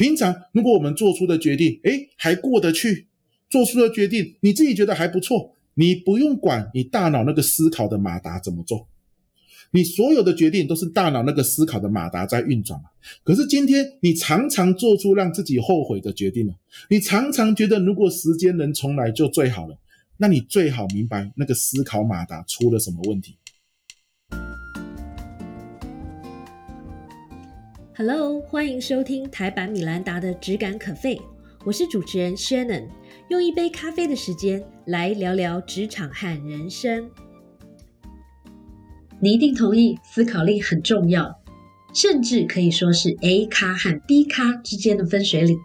平常如果我们做出的决定，诶，还过得去，做出的决定你自己觉得还不错，你不用管你大脑那个思考的马达怎么做。你所有的决定都是大脑那个思考的马达在运转嘛？可是今天你常常做出让自己后悔的决定了，你常常觉得如果时间能重来就最好了，那你最好明白那个思考马达出了什么问题。Hello，欢迎收听台版米兰达的只感可废，我是主持人 Shannon，用一杯咖啡的时间来聊聊职场和人生。你一定同意，思考力很重要，甚至可以说是 A 咖和 B 咖之间的分水岭。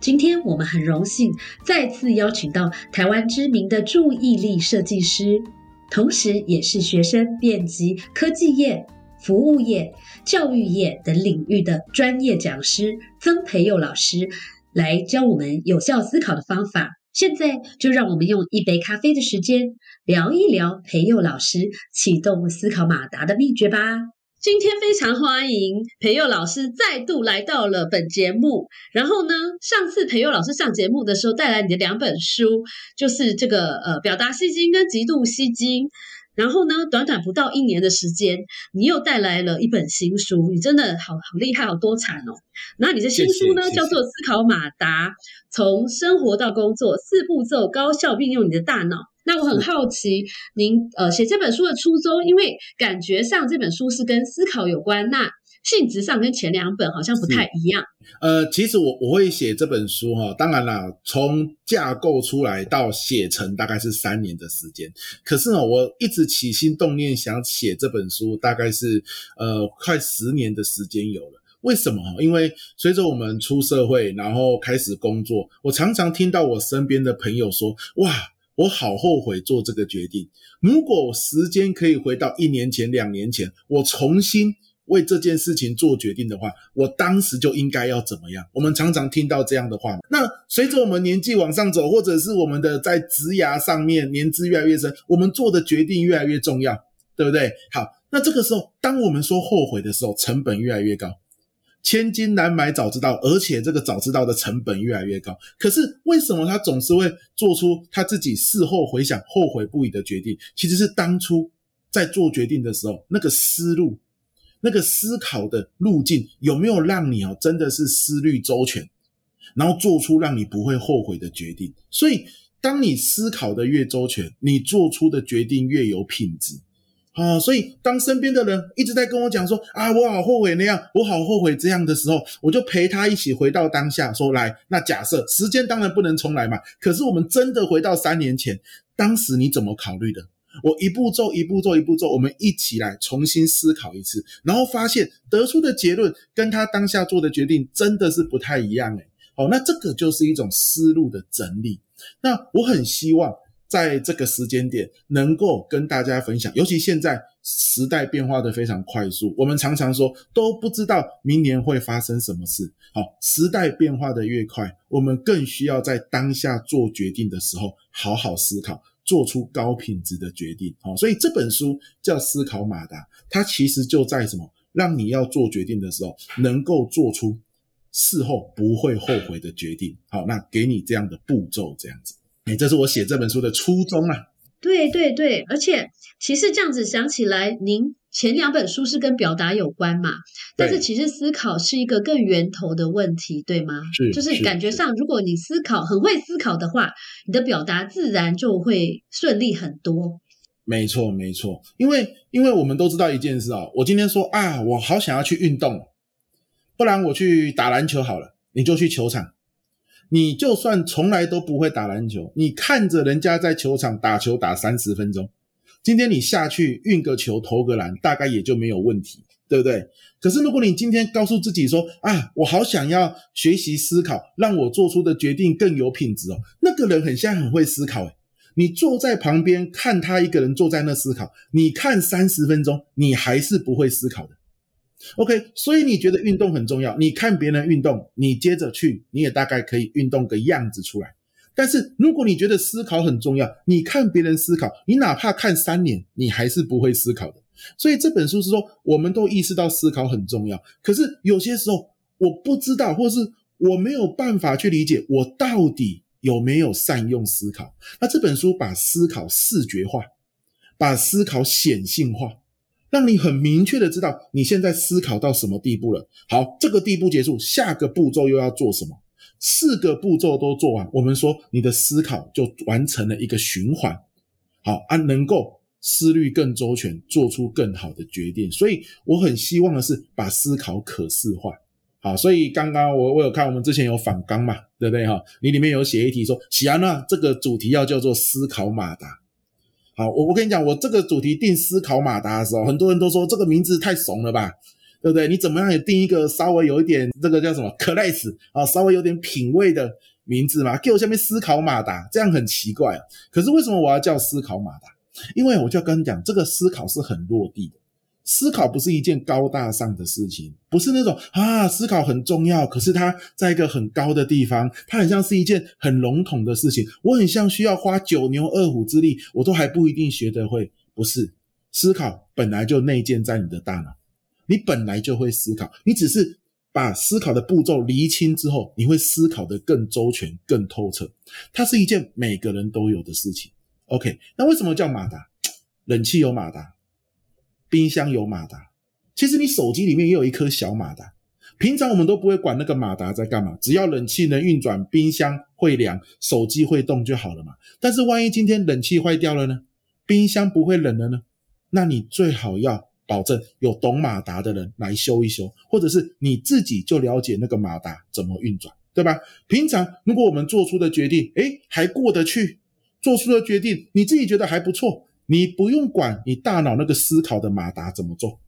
今天我们很荣幸再次邀请到台湾知名的注意力设计师，同时也是学生遍及科技业、服务业、教育业等领域的专业讲师曾培佑老师，来教我们有效思考的方法。现在就让我们用一杯咖啡的时间聊一聊培佑老师启动思考马达的秘诀吧。今天非常欢迎培佑老师再度来到了本节目。然后呢，上次培佑老师上节目的时候带来你的两本书，就是这个呃表达吸睛跟极度吸睛。然后呢，短短不到一年的时间，你又带来了一本新书，你真的好好厉害，好多产哦。那你的新书呢，叫做《思考马达：从生活到工作四步骤，高效运用你的大脑》。那我很好奇，您呃写这本书的初衷，因为感觉上这本书是跟思考有关。那性质上跟前两本好像不太一样。呃，其实我我会写这本书哈，当然啦，从架构出来到写成大概是三年的时间。可是呢，我一直起心动念想写这本书，大概是呃快十年的时间有了。为什么？因为随着我们出社会，然后开始工作，我常常听到我身边的朋友说：“哇，我好后悔做这个决定。如果时间可以回到一年前、两年前，我重新。”为这件事情做决定的话，我当时就应该要怎么样？我们常常听到这样的话。那随着我们年纪往上走，或者是我们的在职涯上面年资越来越深，我们做的决定越来越重要，对不对？好，那这个时候，当我们说后悔的时候，成本越来越高。千金难买早知道，而且这个早知道的成本越来越高。可是为什么他总是会做出他自己事后回想后悔不已的决定？其实是当初在做决定的时候，那个思路。那个思考的路径有没有让你哦真的是思虑周全，然后做出让你不会后悔的决定？所以，当你思考的越周全，你做出的决定越有品质啊！所以，当身边的人一直在跟我讲说啊，我好后悔那样，我好后悔这样的时候，我就陪他一起回到当下，说来，那假设时间当然不能重来嘛，可是我们真的回到三年前，当时你怎么考虑的？我一步骤一步骤一步骤，我们一起来重新思考一次，然后发现得出的结论跟他当下做的决定真的是不太一样诶。好，那这个就是一种思路的整理。那我很希望在这个时间点能够跟大家分享，尤其现在时代变化的非常快速，我们常常说都不知道明年会发生什么事。好，时代变化的越快，我们更需要在当下做决定的时候好好思考。做出高品质的决定，好，所以这本书叫《思考马达》，它其实就在什么，让你要做决定的时候，能够做出事后不会后悔的决定。好，那给你这样的步骤，这样子，哎，这是我写这本书的初衷啊。对对对，而且其实这样子想起来，您。前两本书是跟表达有关嘛？但是其实思考是一个更源头的问题，对吗？是，就是感觉上，如果你思考很会思考的话，你的表达自然就会顺利很多。没错，没错，因为因为我们都知道一件事啊，我今天说啊，我好想要去运动，不然我去打篮球好了，你就去球场。你就算从来都不会打篮球，你看着人家在球场打球打三十分钟。今天你下去运个球投个篮，大概也就没有问题，对不对？可是如果你今天告诉自己说啊，我好想要学习思考，让我做出的决定更有品质哦，那个人很像很会思考诶你坐在旁边看他一个人坐在那思考，你看三十分钟，你还是不会思考的。OK，所以你觉得运动很重要，你看别人运动，你接着去，你也大概可以运动个样子出来。但是如果你觉得思考很重要，你看别人思考，你哪怕看三年，你还是不会思考的。所以这本书是说，我们都意识到思考很重要，可是有些时候我不知道，或是我没有办法去理解，我到底有没有善用思考？那这本书把思考视觉化，把思考显性化，让你很明确的知道你现在思考到什么地步了。好，这个地步结束，下个步骤又要做什么？四个步骤都做完，我们说你的思考就完成了一个循环。好啊，能够思虑更周全，做出更好的决定。所以我很希望的是把思考可视化。好，所以刚刚我我有看我们之前有反纲嘛，对不对哈？你里面有写一题说，喜安娜这个主题要叫做思考马达。好，我我跟你讲，我这个主题定思考马达的时候，很多人都说这个名字太怂了吧，对不对？你怎么样也定一个稍微有一点这个叫什么 class 啊，稍微有点品味的名字嘛？给我下面思考马达，这样很奇怪啊。可是为什么我要叫思考马达？因为我就要跟你讲，这个思考是很落地的。思考不是一件高大上的事情，不是那种啊，思考很重要，可是它在一个很高的地方，它很像是一件很笼统的事情。我很像需要花九牛二虎之力，我都还不一定学得会。不是，思考本来就内建在你的大脑，你本来就会思考，你只是把思考的步骤厘清之后，你会思考的更周全、更透彻。它是一件每个人都有的事情。OK，那为什么叫马达？冷气有马达。冰箱有马达，其实你手机里面也有一颗小马达。平常我们都不会管那个马达在干嘛，只要冷气能运转，冰箱会凉，手机会动就好了嘛。但是万一今天冷气坏掉了呢？冰箱不会冷了呢？那你最好要保证有懂马达的人来修一修，或者是你自己就了解那个马达怎么运转，对吧？平常如果我们做出的决定，诶，还过得去，做出的决定你自己觉得还不错。你不用管你大脑那个思考的马达怎么做，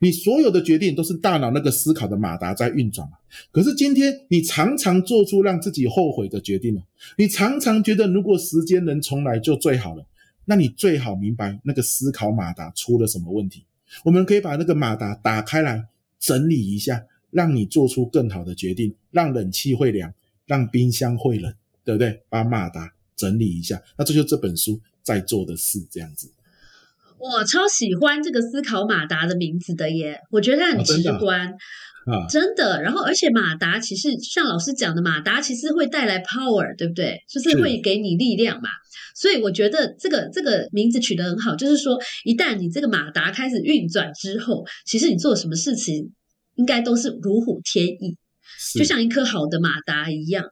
你所有的决定都是大脑那个思考的马达在运转嘛。可是今天你常常做出让自己后悔的决定了，你常常觉得如果时间能重来就最好了，那你最好明白那个思考马达出了什么问题。我们可以把那个马达打开来整理一下，让你做出更好的决定，让冷气会凉，让冰箱会冷，对不对？把马达整理一下，那这就这本书。在做的事这样子，我超喜欢这个思考马达的名字的耶，我觉得它很直观啊，真的。然后，而且马达其实像老师讲的，马达其实会带来 power，对不对？就是会给你力量嘛。所以我觉得这个这个名字取得很好，就是说一旦你这个马达开始运转之后，其实你做什么事情应该都是如虎添翼，就像一颗好的马达一样。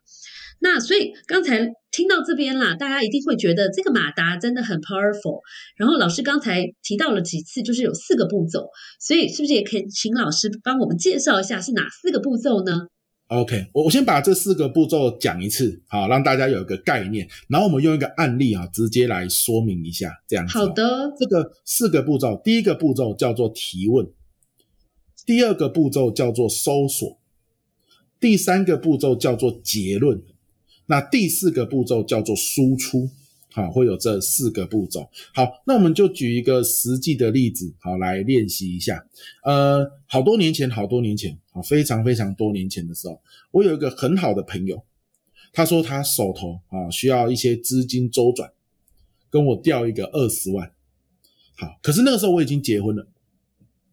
那所以刚才听到这边啦，大家一定会觉得这个马达真的很 powerful。然后老师刚才提到了几次，就是有四个步骤，所以是不是也可以请老师帮我们介绍一下是哪四个步骤呢？OK，我我先把这四个步骤讲一次，好让大家有一个概念，然后我们用一个案例啊，直接来说明一下，这样子。好的，这个四个步骤，第一个步骤叫做提问，第二个步骤叫做搜索，第三个步骤叫做结论。那第四个步骤叫做输出，好，会有这四个步骤。好，那我们就举一个实际的例子，好，来练习一下。呃，好多年前，好多年前，好，非常非常多年前的时候，我有一个很好的朋友，他说他手头啊需要一些资金周转，跟我调一个二十万。好，可是那个时候我已经结婚了，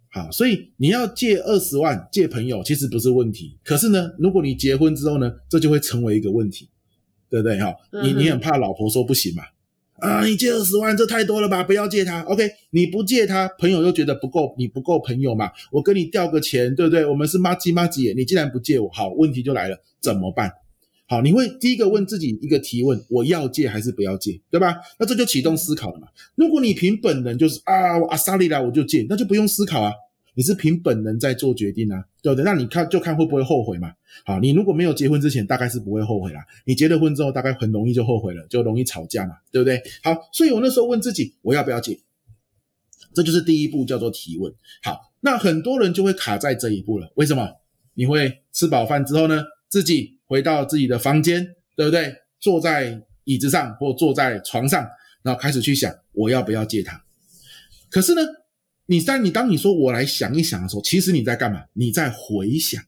好，所以你要借二十万借朋友其实不是问题，可是呢，如果你结婚之后呢，这就会成为一个问题。对不对哈？你你很怕老婆说不行嘛？啊，你借二十万这太多了吧？不要借他。OK，你不借他，朋友又觉得不够，你不够朋友嘛？我跟你调个钱，对不对？我们是妈鸡妈鸡，你既然不借我，好，问题就来了，怎么办？好，你会第一个问自己一个提问：我要借还是不要借？对吧？那这就启动思考了嘛。如果你凭本能就是啊，我阿萨利来我就借，那就不用思考啊。你是凭本能在做决定啊，对不对？那你看就看会不会后悔嘛。好，你如果没有结婚之前，大概是不会后悔啦。你结了婚之后，大概很容易就后悔了，就容易吵架嘛，对不对？好，所以我那时候问自己，我要不要结？这就是第一步，叫做提问。好，那很多人就会卡在这一步了。为什么？你会吃饱饭之后呢，自己回到自己的房间，对不对？坐在椅子上或坐在床上，然后开始去想我要不要借他。可是呢？你在你当你说我来想一想的时候，其实你在干嘛？你在回想，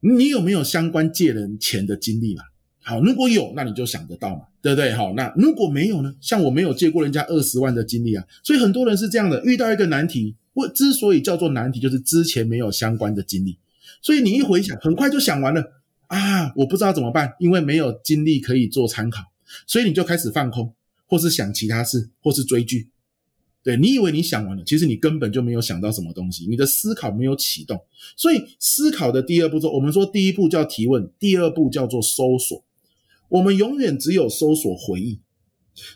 你有没有相关借人钱的经历嘛？好，如果有，那你就想得到嘛，对不对？好，那如果没有呢？像我没有借过人家二十万的经历啊，所以很多人是这样的，遇到一个难题，我之所以叫做难题，就是之前没有相关的经历。所以你一回想，很快就想完了啊！我不知道怎么办，因为没有精力可以做参考，所以你就开始放空，或是想其他事，或是追剧。对你以为你想完了，其实你根本就没有想到什么东西，你的思考没有启动。所以思考的第二步骤，我们说第一步叫提问，第二步叫做搜索。我们永远只有搜索回忆。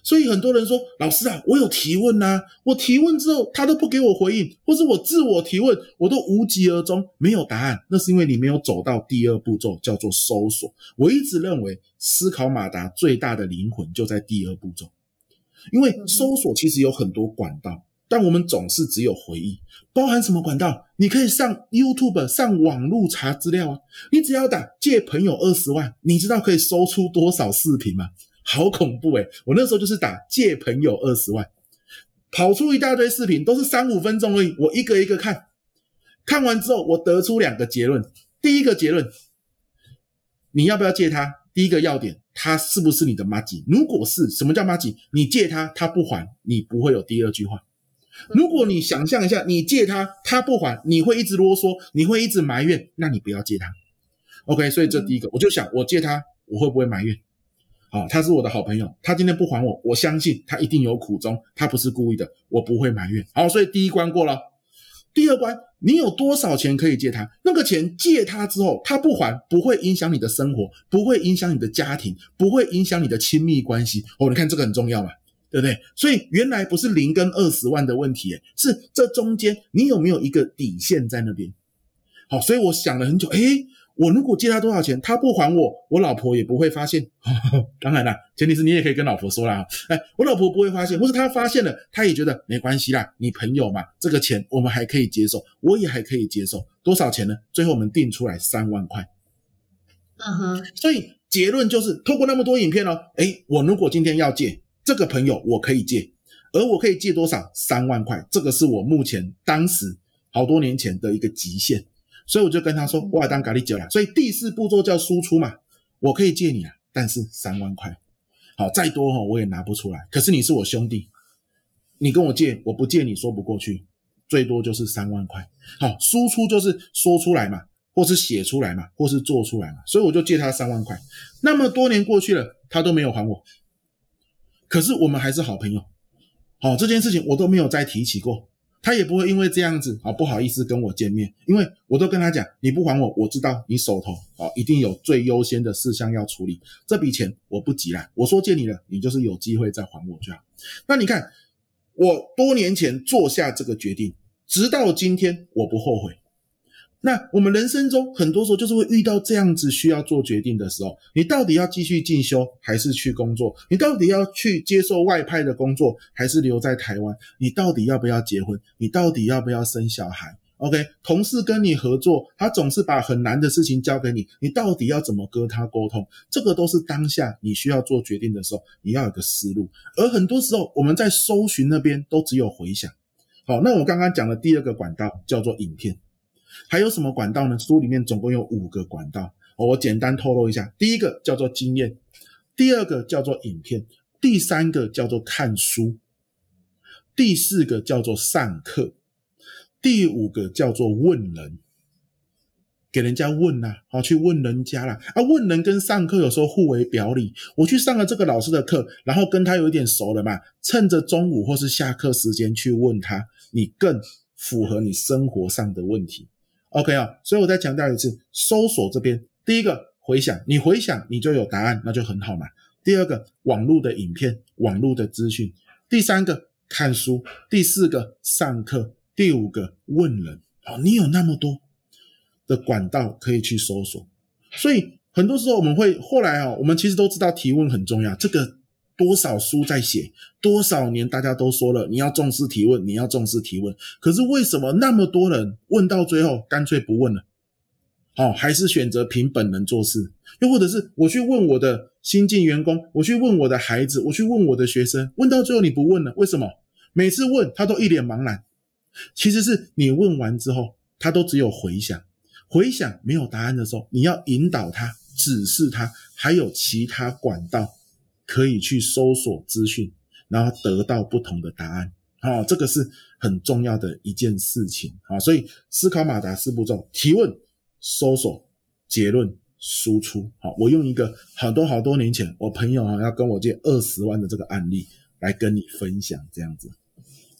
所以很多人说，老师啊，我有提问呐，我提问之后他都不给我回应，或是我自我提问，我都无疾而终，没有答案。那是因为你没有走到第二步骤，叫做搜索。我一直认为，思考马达最大的灵魂就在第二步骤。因为搜索其实有很多管道，但我们总是只有回忆。包含什么管道？你可以上 YouTube 上网络查资料啊。你只要打借朋友二十万，你知道可以搜出多少视频吗？好恐怖诶我那时候就是打借朋友二十万，跑出一大堆视频，都是三五分钟而已。我一个一个看，看完之后我得出两个结论。第一个结论，你要不要借他？第一个要点。他是不是你的妈吉？如果是，什么叫妈吉？你借他，他不还，你不会有第二句话。如果你想象一下，你借他，他不还，你会一直啰嗦，你会一直埋怨，那你不要借他。OK，所以这第一个，我就想，我借他，我会不会埋怨？好，他是我的好朋友，他今天不还我，我相信他一定有苦衷，他不是故意的，我不会埋怨。好，所以第一关过了，第二关。你有多少钱可以借他？那个钱借他之后，他不还，不会影响你的生活，不会影响你的家庭，不会影响你的亲密关系。哦，你看这个很重要嘛，对不对？所以原来不是零跟二十万的问题，是这中间你有没有一个底线在那边？好，所以我想了很久，诶。我如果借他多少钱，他不还我，我老婆也不会发现。当然啦，前提是你也可以跟老婆说啦。哎，我老婆不会发现，或是她发现了，她也觉得没关系啦。你朋友嘛，这个钱我们还可以接受，我也还可以接受。多少钱呢？最后我们定出来三万块。嗯哼。所以结论就是，透过那么多影片哦，哎，我如果今天要借这个朋友，我可以借，而我可以借多少？三万块。这个是我目前当时好多年前的一个极限。所以我就跟他说，我来当咖喱酒了。所以第四步骤叫输出嘛，我可以借你啊，但是三万块，好再多哈我也拿不出来。可是你是我兄弟，你跟我借，我不借你说不过去，最多就是三万块。好，输出就是说出来嘛，或是写出来嘛，或是做出来嘛。所以我就借他三万块。那么多年过去了，他都没有还我，可是我们还是好朋友。好，这件事情我都没有再提起过。他也不会因为这样子啊不好意思跟我见面，因为我都跟他讲，你不还我，我知道你手头啊一定有最优先的事项要处理，这笔钱我不急啦。我说借你了，你就是有机会再还我就好。那你看，我多年前做下这个决定，直到今天我不后悔。那我们人生中很多时候就是会遇到这样子需要做决定的时候，你到底要继续进修还是去工作？你到底要去接受外派的工作还是留在台湾？你到底要不要结婚？你到底要不要生小孩？OK，同事跟你合作，他总是把很难的事情交给你，你到底要怎么跟他沟通？这个都是当下你需要做决定的时候，你要有个思路。而很多时候我们在搜寻那边都只有回想。好，那我刚刚讲的第二个管道叫做影片。还有什么管道呢？书里面总共有五个管道，我简单透露一下。第一个叫做经验，第二个叫做影片，第三个叫做看书，第四个叫做上课，第五个叫做问人，给人家问呐，好去问人家啦。啊，问人跟上课有时候互为表里。我去上了这个老师的课，然后跟他有一点熟了嘛，趁着中午或是下课时间去问他，你更符合你生活上的问题。OK 啊，所以我再强调一次，搜索这边，第一个回想，你回想你就有答案，那就很好嘛。第二个，网络的影片，网络的资讯；第三个，看书；第四个，上课；第五个，问人。哦，你有那么多的管道可以去搜索，所以很多时候我们会后来啊，我们其实都知道提问很重要，这个。多少书在写，多少年大家都说了，你要重视提问，你要重视提问。可是为什么那么多人问到最后干脆不问了？好，还是选择凭本能做事？又或者是我去问我的新进员工，我去问我的孩子，我去问我的学生，问到最后你不问了，为什么？每次问他都一脸茫然。其实是你问完之后，他都只有回想，回想没有答案的时候，你要引导他，指示他，还有其他管道。可以去搜索资讯，然后得到不同的答案。好，这个是很重要的一件事情。好，所以思考马达四步骤：提问、搜索结论输出。好，我用一个好多好多年前我朋友啊要跟我借二十万的这个案例来跟你分享，这样子。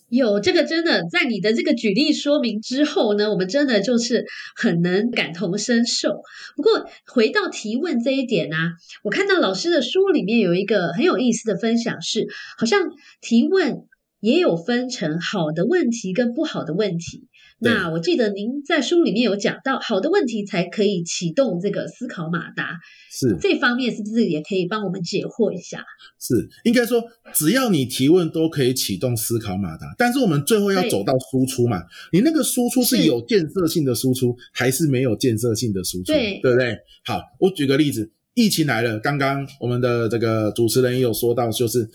有这个真的，在你的这个举例说明之后呢，我们真的就是很能感同身受。不过回到提问这一点呢，我看到老师的书里面有一个很有意思的分享，是好像提问也有分成好的问题跟不好的问题。那我记得您在书里面有讲到，好的问题才可以启动这个思考马达，是这方面是不是也可以帮我们解惑一下？是，应该说只要你提问都可以启动思考马达，但是我们最后要走到输出嘛，你那个输出是有建设性的输出，还是没有建设性的输出？对，对不对？好，我举个例子，疫情来了，刚刚我们的这个主持人也有说到，就是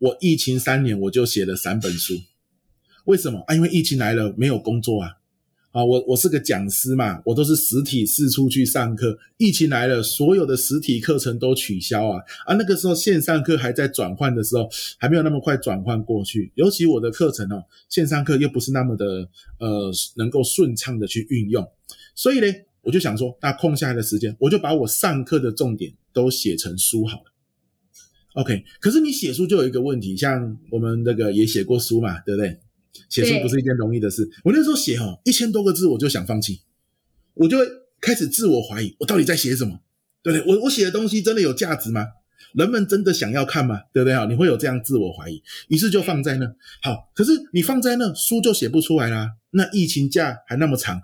我疫情三年我就写了三本书。为什么啊？因为疫情来了，没有工作啊！啊，我我是个讲师嘛，我都是实体四处去上课。疫情来了，所有的实体课程都取消啊！啊，那个时候线上课还在转换的时候，还没有那么快转换过去。尤其我的课程哦，线上课又不是那么的呃能够顺畅的去运用，所以呢，我就想说，那空下来的时间，我就把我上课的重点都写成书好了。OK，可是你写书就有一个问题，像我们那个也写过书嘛，对不对？写书不是一件容易的事。我那时候写哦一千多个字，我就想放弃，我就会开始自我怀疑，我到底在写什么？对不对？我我写的东西真的有价值吗？人们真的想要看吗？对不对？哈，你会有这样自我怀疑，于是就放在那。好，可是你放在那，书就写不出来啦。那疫情假还那么长，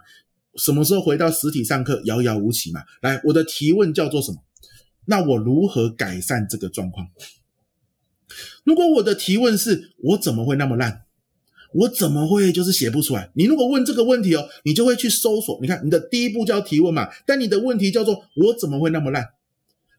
什么时候回到实体上课，遥遥无期嘛。来，我的提问叫做什么？那我如何改善这个状况？如果我的提问是我怎么会那么烂？我怎么会就是写不出来？你如果问这个问题哦，你就会去搜索。你看，你的第一步叫提问嘛，但你的问题叫做我怎么会那么烂？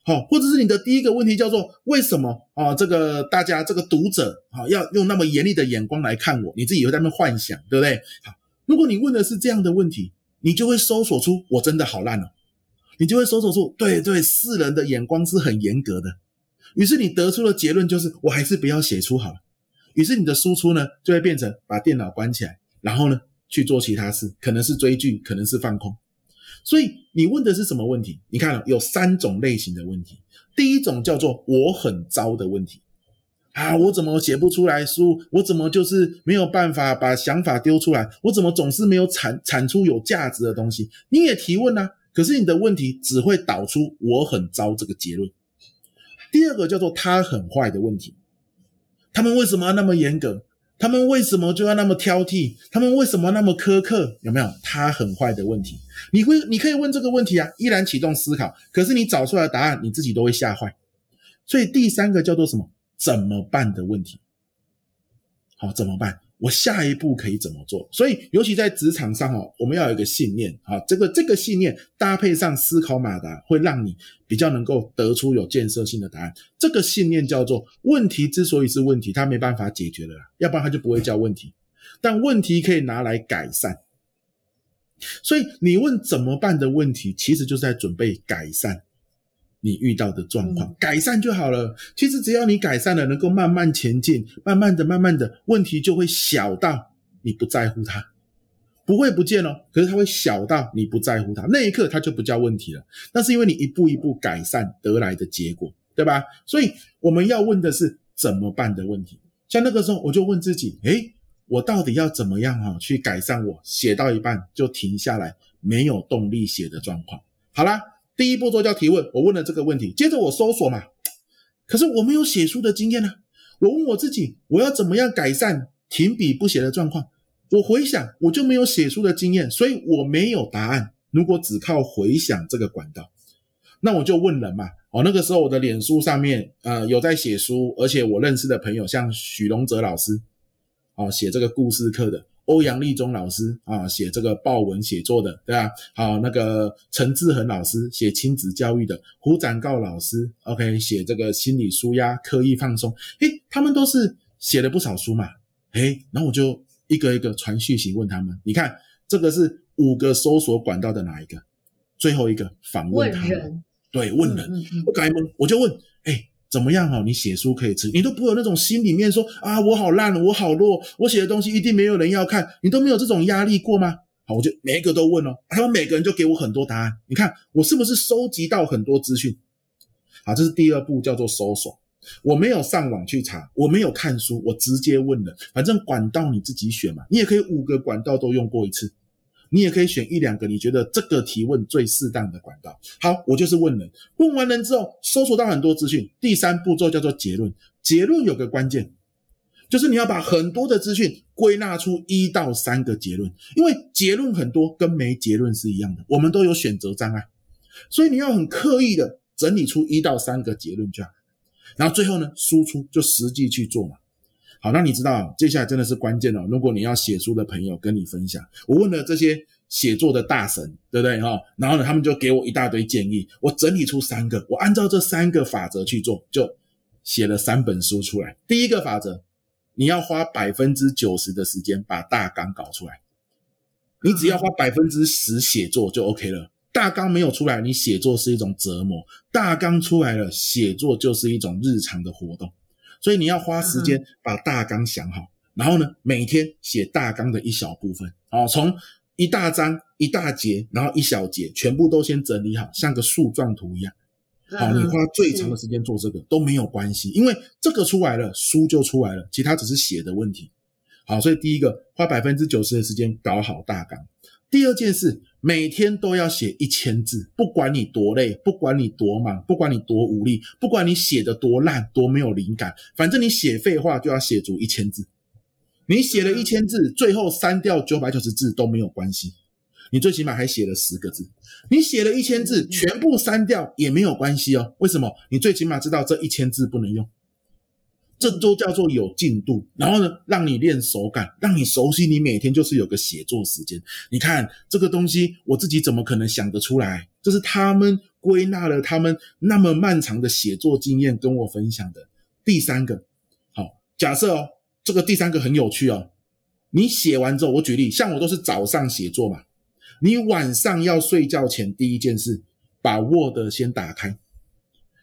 好，或者是你的第一个问题叫做为什么啊？这个大家这个读者啊，要用那么严厉的眼光来看我？你自己会在那幻想，对不对？好，如果你问的是这样的问题，你就会搜索出我真的好烂哦，你就会搜索出对对，世人的眼光是很严格的。于是你得出的结论就是，我还是不要写出好了。于是你的输出呢，就会变成把电脑关起来，然后呢去做其他事，可能是追剧，可能是放空。所以你问的是什么问题？你看有三种类型的问题。第一种叫做我很糟的问题啊，我怎么写不出来书？我怎么就是没有办法把想法丢出来？我怎么总是没有产产出有价值的东西？你也提问啊，可是你的问题只会导出我很糟这个结论。第二个叫做他很坏的问题。他们为什么要那么严格？他们为什么就要那么挑剔？他们为什么那么苛刻？有没有他很坏的问题？你会，你可以问这个问题啊，依然启动思考。可是你找出来的答案，你自己都会吓坏。所以第三个叫做什么？怎么办的问题？好，怎么办？我下一步可以怎么做？所以，尤其在职场上哦，我们要有一个信念啊，这个这个信念搭配上思考马达，会让你比较能够得出有建设性的答案。这个信念叫做：问题之所以是问题，它没办法解决的，要不然它就不会叫问题。但问题可以拿来改善。所以，你问怎么办的问题，其实就是在准备改善。你遇到的状况改善就好了。其实只要你改善了，能够慢慢前进，慢慢的、慢慢的，问题就会小到你不在乎它，不会不见哦。可是它会小到你不在乎它，那一刻它就不叫问题了。那是因为你一步一步改善得来的结果，对吧？所以我们要问的是怎么办的问题。像那个时候，我就问自己：诶，我到底要怎么样哈去改善我写到一半就停下来没有动力写的状况？好啦。第一步骤叫提问，我问了这个问题，接着我搜索嘛，可是我没有写书的经验呢。我问我自己，我要怎么样改善停笔不写的状况？我回想，我就没有写书的经验，所以我没有答案。如果只靠回想这个管道，那我就问人嘛。哦，那个时候我的脸书上面，呃，有在写书，而且我认识的朋友像许龙哲老师，哦，写这个故事课的。欧阳立中老师啊，写这个报文写作的，对吧？好，那个陈志恒老师写亲子教育的，胡展告老师，OK，写这个心理舒压、刻意放松，诶，他们都是写了不少书嘛，诶，然后我就一个一个传讯息问他们，你看这个是五个搜索管道的哪一个？最后一个访问他们，对，问人，我改问，我就问，诶。怎么样哈？你写书可以吃，你都不会有那种心里面说啊，我好烂，我好弱，我写的东西一定没有人要看，你都没有这种压力过吗？好，我就每一个都问哦，他们每个人就给我很多答案。你看我是不是收集到很多资讯？好，这是第二步，叫做搜索。我没有上网去查，我没有看书，我直接问了。反正管道你自己选嘛，你也可以五个管道都用过一次，你也可以选一两个你觉得这个提问最适当的管道。好，我就是问人，问完人之后搜索到很多资讯。第三步骤叫做结论，结论有个关键。就是你要把很多的资讯归纳出一到三个结论，因为结论很多跟没结论是一样的，我们都有选择障碍，所以你要很刻意的整理出一到三个结论这样，然后最后呢输出就实际去做嘛。好，那你知道接下来真的是关键了。如果你要写书的朋友跟你分享，我问了这些写作的大神，对不对哈？然后呢他们就给我一大堆建议，我整理出三个，我按照这三个法则去做，就写了三本书出来。第一个法则。你要花百分之九十的时间把大纲搞出来，你只要花百分之十写作就 OK 了。大纲没有出来，你写作是一种折磨；大纲出来了，写作就是一种日常的活动。所以你要花时间把大纲想好，然后呢，每天写大纲的一小部分，哦，从一大章、一大节，然后一小节，全部都先整理好，像个树状图一样。好，你花最长的时间做这个都没有关系，因为这个出来了，书就出来了，其他只是写的问题。好，所以第一个花百分之九十的时间搞好大纲。第二件事，每天都要写一千字，不管你多累，不管你多忙，不管你多无力，不管你写的多烂，多没有灵感，反正你写废话就要写足一千字。你写了一千字，最后删掉九百九十字都没有关系。你最起码还写了十个字，你写了一千字，全部删掉也没有关系哦。为什么？你最起码知道这一千字不能用，这都叫做有进度。然后呢，让你练手感，让你熟悉，你每天就是有个写作时间。你看这个东西，我自己怎么可能想得出来？这是他们归纳了他们那么漫长的写作经验跟我分享的。第三个，好，假设哦，这个第三个很有趣哦。你写完之后，我举例，像我都是早上写作嘛。你晚上要睡觉前第一件事，把 Word 先打开。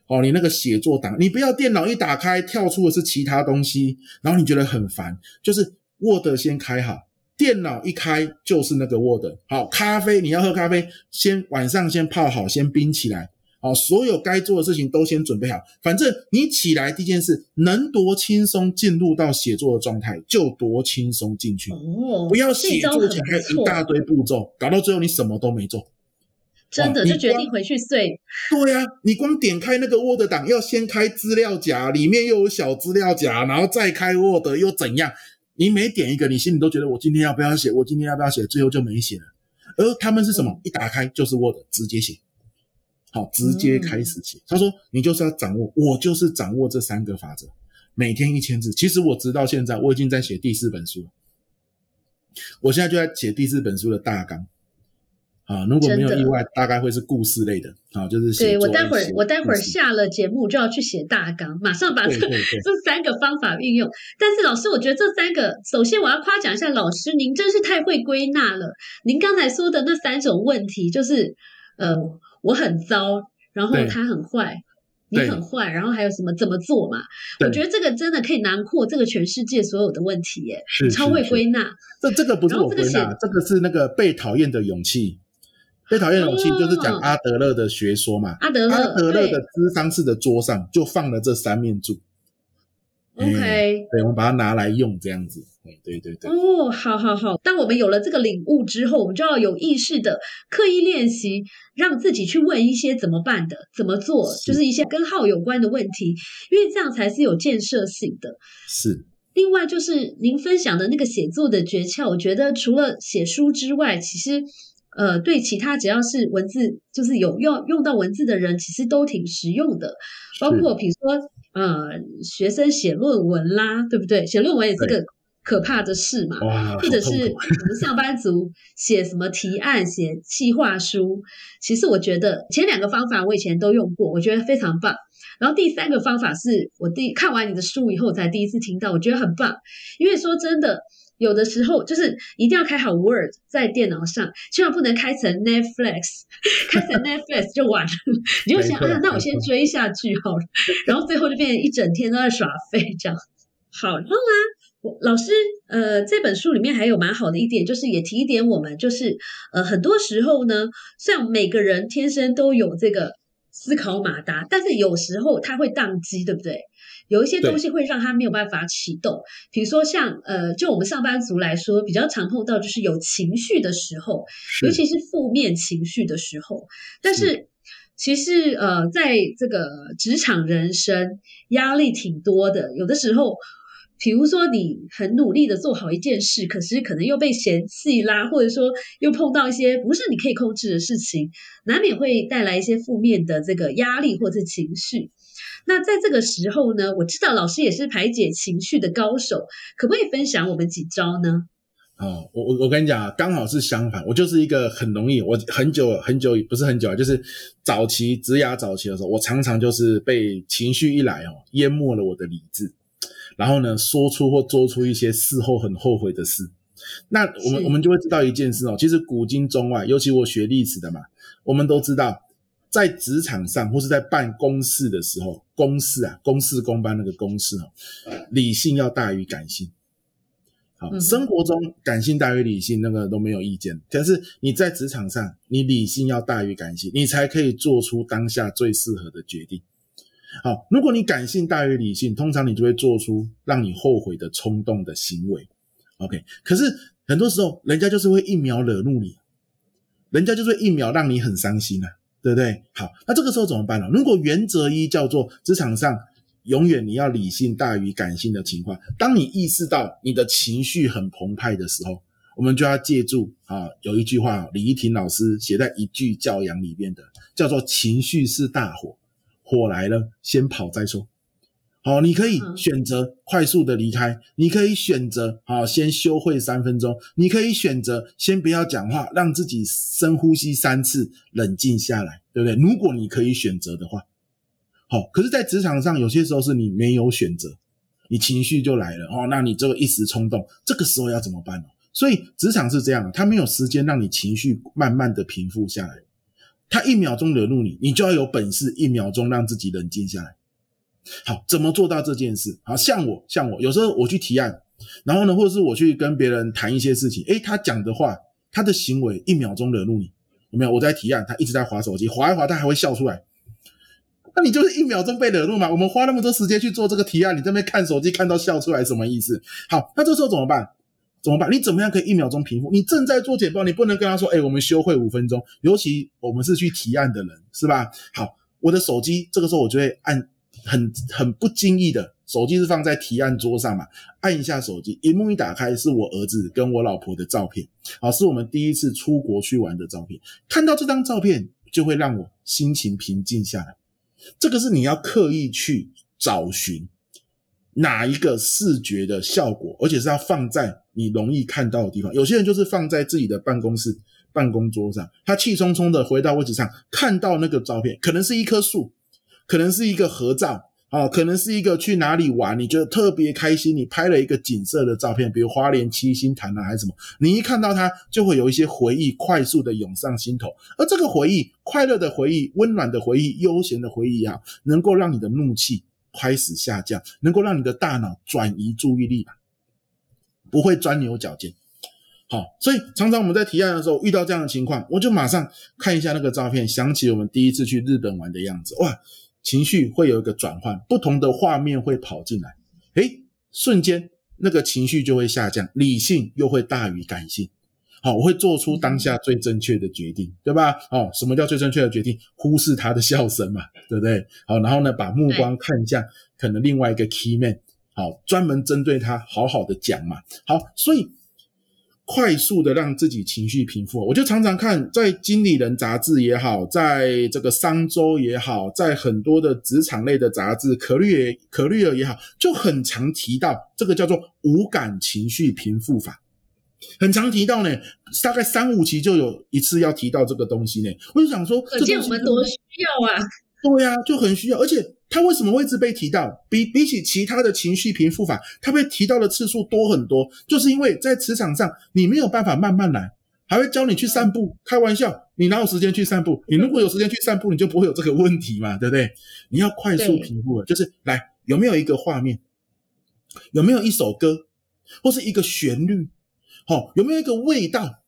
哦，你那个写作档，你不要电脑一打开跳出的是其他东西，然后你觉得很烦。就是 Word 先开好，电脑一开就是那个 Word。好，咖啡你要喝咖啡，先晚上先泡好，先冰起来。好，所有该做的事情都先准备好。反正你起来第一件事，能多轻松进入到写作的状态，就多轻松进去。哦，不要写作前还一大堆步骤，搞到最后你什么都没做。真的就决定回去睡。对呀，你光点开那个 Word 档，要先开资料夹，里面又有小资料夹，然后再开 Word 又怎样？你每点一个，你心里都觉得我今天要不要写？我今天要不要写？最后就没写了。而他们是什么？一打开就是 Word，直接写。好，直接开始写。他说：“你就是要掌握，我就是掌握这三个法则，每天一千字。其实我直到现在，我已经在写第四本书了。我现在就在写第四本书的大纲。啊，如果没有意外，大概会是故事类的。啊，就是对我待会儿我待会儿下了节目就要去写大纲，马上把这这三个方法运用。但是老师，我觉得这三个，首先我要夸奖一下老师，您真是太会归纳了。您刚才说的那三种问题，就是呃。”我很糟，然后他很坏，你很坏，然后还有什么怎么做嘛？我觉得这个真的可以囊括这个全世界所有的问题耶，超会归纳。这这个不是我归纳，这个是那个被讨厌的勇气。被讨厌的勇气就是讲阿德勒的学说嘛。阿德勒，阿德勒的智商式的桌上就放了这三面柱。OK，对，我们把它拿来用这样子。对对对。哦，好好好。当我们有了这个领悟之后，我们就要有意识的刻意练习，让自己去问一些怎么办的、怎么做，就是一些跟号有关的问题，因为这样才是有建设性的。是。另外就是您分享的那个写作的诀窍，我觉得除了写书之外，其实呃，对其他只要是文字，就是有用用到文字的人，其实都挺实用的。包括比如说。呃，学生写论文啦，对不对？写论文也是个可怕的事嘛。或者是我们上班族写什么提案、写计划书，其实我觉得前两个方法我以前都用过，我觉得非常棒。然后第三个方法是我第看完你的书以后才第一次听到，我觉得很棒。因为说真的。有的时候就是一定要开好 Word 在电脑上，千万不能开成 Netflix，开成 Netflix 就完了。你就想啊，那我先追下去好了，然后最后就变成一整天都在耍废这样。好，然后呢，我老师，呃，这本书里面还有蛮好的一点，就是也提点我们，就是呃，很多时候呢，虽然每个人天生都有这个思考马达，但是有时候它会宕机，对不对？有一些东西会让他没有办法启动，比如说像呃，就我们上班族来说，比较常碰到就是有情绪的时候，尤其是负面情绪的时候。但是其实呃，在这个职场人生压力挺多的，有的时候。比如说，你很努力的做好一件事，可是可能又被嫌弃啦，或者说又碰到一些不是你可以控制的事情，难免会带来一些负面的这个压力或者情绪。那在这个时候呢，我知道老师也是排解情绪的高手，可不可以分享我们几招呢？哦，我我我跟你讲啊，刚好是相反，我就是一个很容易，我很久很久不是很久啊，就是早期职涯早期的时候，我常常就是被情绪一来哦，淹没了我的理智。然后呢，说出或做出一些事后很后悔的事，那我们我们就会知道一件事哦，其实古今中外，尤其我学历史的嘛，我们都知道，在职场上或是在办公室的时候，公事啊，公事公办那个公事哦，理性要大于感性。好，生活中感性大于理性，那个都没有意见。但是你在职场上，你理性要大于感性，你才可以做出当下最适合的决定。好，如果你感性大于理性，通常你就会做出让你后悔的冲动的行为。OK，可是很多时候人家就是会一秒惹怒你，人家就是一秒让你很伤心啊，对不对？好，那这个时候怎么办呢？如果原则一叫做职场上永远你要理性大于感性的情况，当你意识到你的情绪很澎湃的时候，我们就要借助啊，有一句话李怡婷老师写在《一句教养》里面的，叫做“情绪是大火”。火来了，先跑再说。好，你可以选择快速的离开，你可以选择好先休会三分钟，你可以选择先不要讲话，让自己深呼吸三次，冷静下来，对不对？如果你可以选择的话，好。可是，在职场上，有些时候是你没有选择，你情绪就来了哦，那你这个一时冲动，这个时候要怎么办呢？所以，职场是这样，他没有时间让你情绪慢慢的平复下来。他一秒钟惹怒你，你就要有本事一秒钟让自己冷静下来。好，怎么做到这件事？好像我，像我，有时候我去提案，然后呢，或者是我去跟别人谈一些事情，诶，他讲的话，他的行为一秒钟惹怒你，有没有？我在提案，他一直在划手机，划一划，他还会笑出来。那你就是一秒钟被惹怒嘛？我们花那么多时间去做这个提案，你这边看手机看到笑出来，什么意思？好，那这时候怎么办？怎么办？你怎么样可以一秒钟平复？你正在做简报，你不能跟他说：“哎，我们休会五分钟。”尤其我们是去提案的人，是吧？好，我的手机这个时候我就会按很很不经意的，手机是放在提案桌上嘛，按一下手机，荧幕一打开是我儿子跟我老婆的照片，好，是我们第一次出国去玩的照片。看到这张照片，就会让我心情平静下来。这个是你要刻意去找寻。哪一个视觉的效果，而且是要放在你容易看到的地方。有些人就是放在自己的办公室办公桌上，他气冲冲的回到位置上，看到那个照片，可能是一棵树，可能是一个合照，啊，可能是一个去哪里玩，你觉得特别开心，你拍了一个景色的照片，比如花莲七星潭啊，还是什么，你一看到它，就会有一些回忆快速的涌上心头，而这个回忆，快乐的回忆，温暖的回忆，悠闲的回忆啊，能够让你的怒气。开始下降，能够让你的大脑转移注意力吧，不会钻牛角尖。好，所以常常我们在提案的时候遇到这样的情况，我就马上看一下那个照片，想起我们第一次去日本玩的样子，哇，情绪会有一个转换，不同的画面会跑进来，诶，瞬间那个情绪就会下降，理性又会大于感性。好，我会做出当下最正确的决定，对吧？哦，什么叫最正确的决定？忽视他的笑声嘛，对不对？好，然后呢，把目光看向可能另外一个 key man，好，专门针对他好好的讲嘛。好，所以快速的让自己情绪平复。我就常常看在《经理人》杂志也好，在这个商周也好，在很多的职场类的杂志，可虑也可虑尔也好，就很常提到这个叫做无感情绪平复法。很常提到呢，大概三五期就有一次要提到这个东西呢。我就想说，可见我们多需要啊！对呀，就很需要。而且他为什么会一直被提到？比比起其他的情绪平复法，他被提到的次数多很多。就是因为在职场上，你没有办法慢慢来，还会教你去散步。开玩笑，你哪有时间去散步？你如果有时间去散步，你就不会有这个问题嘛，对不对？你要快速平复，就是来有没有一个画面？有没有一首歌？或是一个旋律，好，有没有一个味道？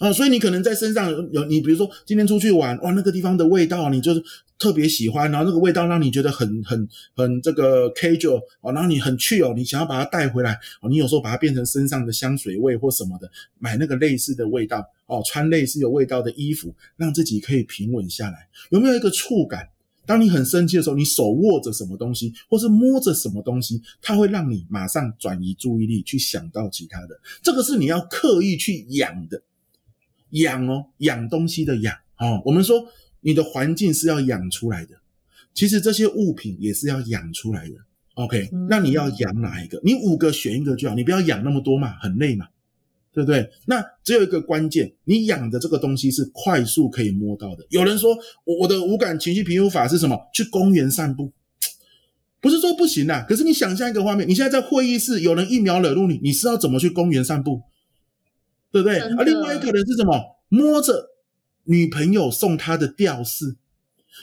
啊，所以你可能在身上有你，比如说今天出去玩，哇，那个地方的味道你就是特别喜欢，然后那个味道让你觉得很很很这个 casual 哦，然后你很去哦，你想要把它带回来哦，你有时候把它变成身上的香水味或什么的，买那个类似的味道哦，穿类似有味道的衣服，让自己可以平稳下来。有没有一个触感？当你很生气的时候，你手握着什么东西，或是摸着什么东西，它会让你马上转移注意力，去想到其他的。这个是你要刻意去养的。养哦，养东西的养哦。我们说你的环境是要养出来的，其实这些物品也是要养出来的。OK，那你要养哪一个？你五个选一个就好，你不要养那么多嘛，很累嘛，对不对？那只有一个关键，你养的这个东西是快速可以摸到的。有人说我我的五感情绪平复法是什么？去公园散步，不是说不行啊。可是你想象一个画面，你现在在会议室，有人一秒惹怒你，你是要怎么去公园散步？对不对？而另外一个人是什么？摸着女朋友送他的吊饰，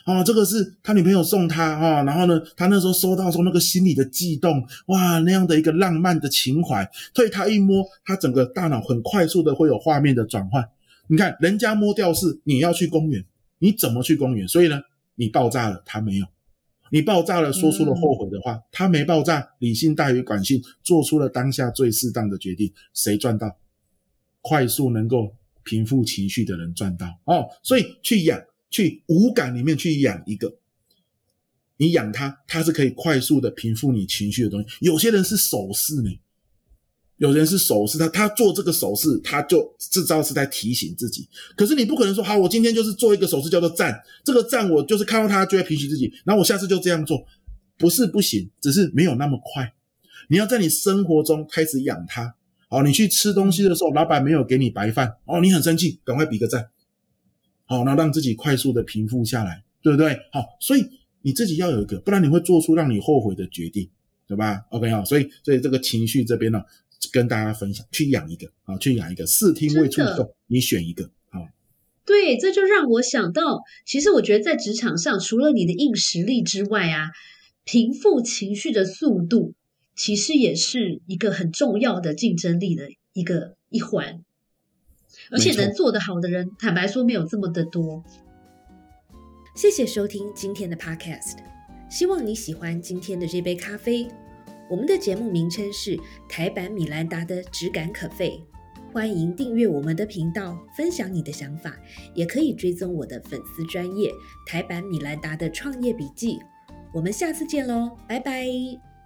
啊，这个是他女朋友送他啊。然后呢，他那时候收到时候那个心里的悸动，哇，那样的一个浪漫的情怀，所以他一摸，他整个大脑很快速的会有画面的转换。你看，人家摸吊饰，你要去公园，你怎么去公园？所以呢，你爆炸了，他没有；你爆炸了，说出了后悔的话，他没爆炸，理性大于感性，做出了当下最适当的决定，谁赚到？快速能够平复情绪的人赚到哦，所以去养，去五感里面去养一个，你养它，它是可以快速的平复你情绪的东西。有些人是手势呢，有人是手势，他他做这个手势，他就制造是在提醒自己。可是你不可能说，好，我今天就是做一个手势叫做赞，这个赞我就是看到他就会平息自己，然后我下次就这样做，不是不行，只是没有那么快。你要在你生活中开始养它。好，你去吃东西的时候，老板没有给你白饭，哦，你很生气，赶快比个赞。好，那让自己快速的平复下来，对不对？好，所以你自己要有一个，不然你会做出让你后悔的决定，对吧？OK 啊，所以所以这个情绪这边呢，跟大家分享，去养一个啊，去养一个视听未触动，你选一个好。对，这就让我想到，其实我觉得在职场上，除了你的硬实力之外啊，平复情绪的速度。其实也是一个很重要的竞争力的一个一环，而且能做得好的人，坦白说没有这么的多。谢谢收听今天的 Podcast，希望你喜欢今天的这杯咖啡。我们的节目名称是台版米兰达的质感可废，欢迎订阅我们的频道，分享你的想法，也可以追踪我的粉丝专业台版米兰达的创业笔记。我们下次见喽，拜拜。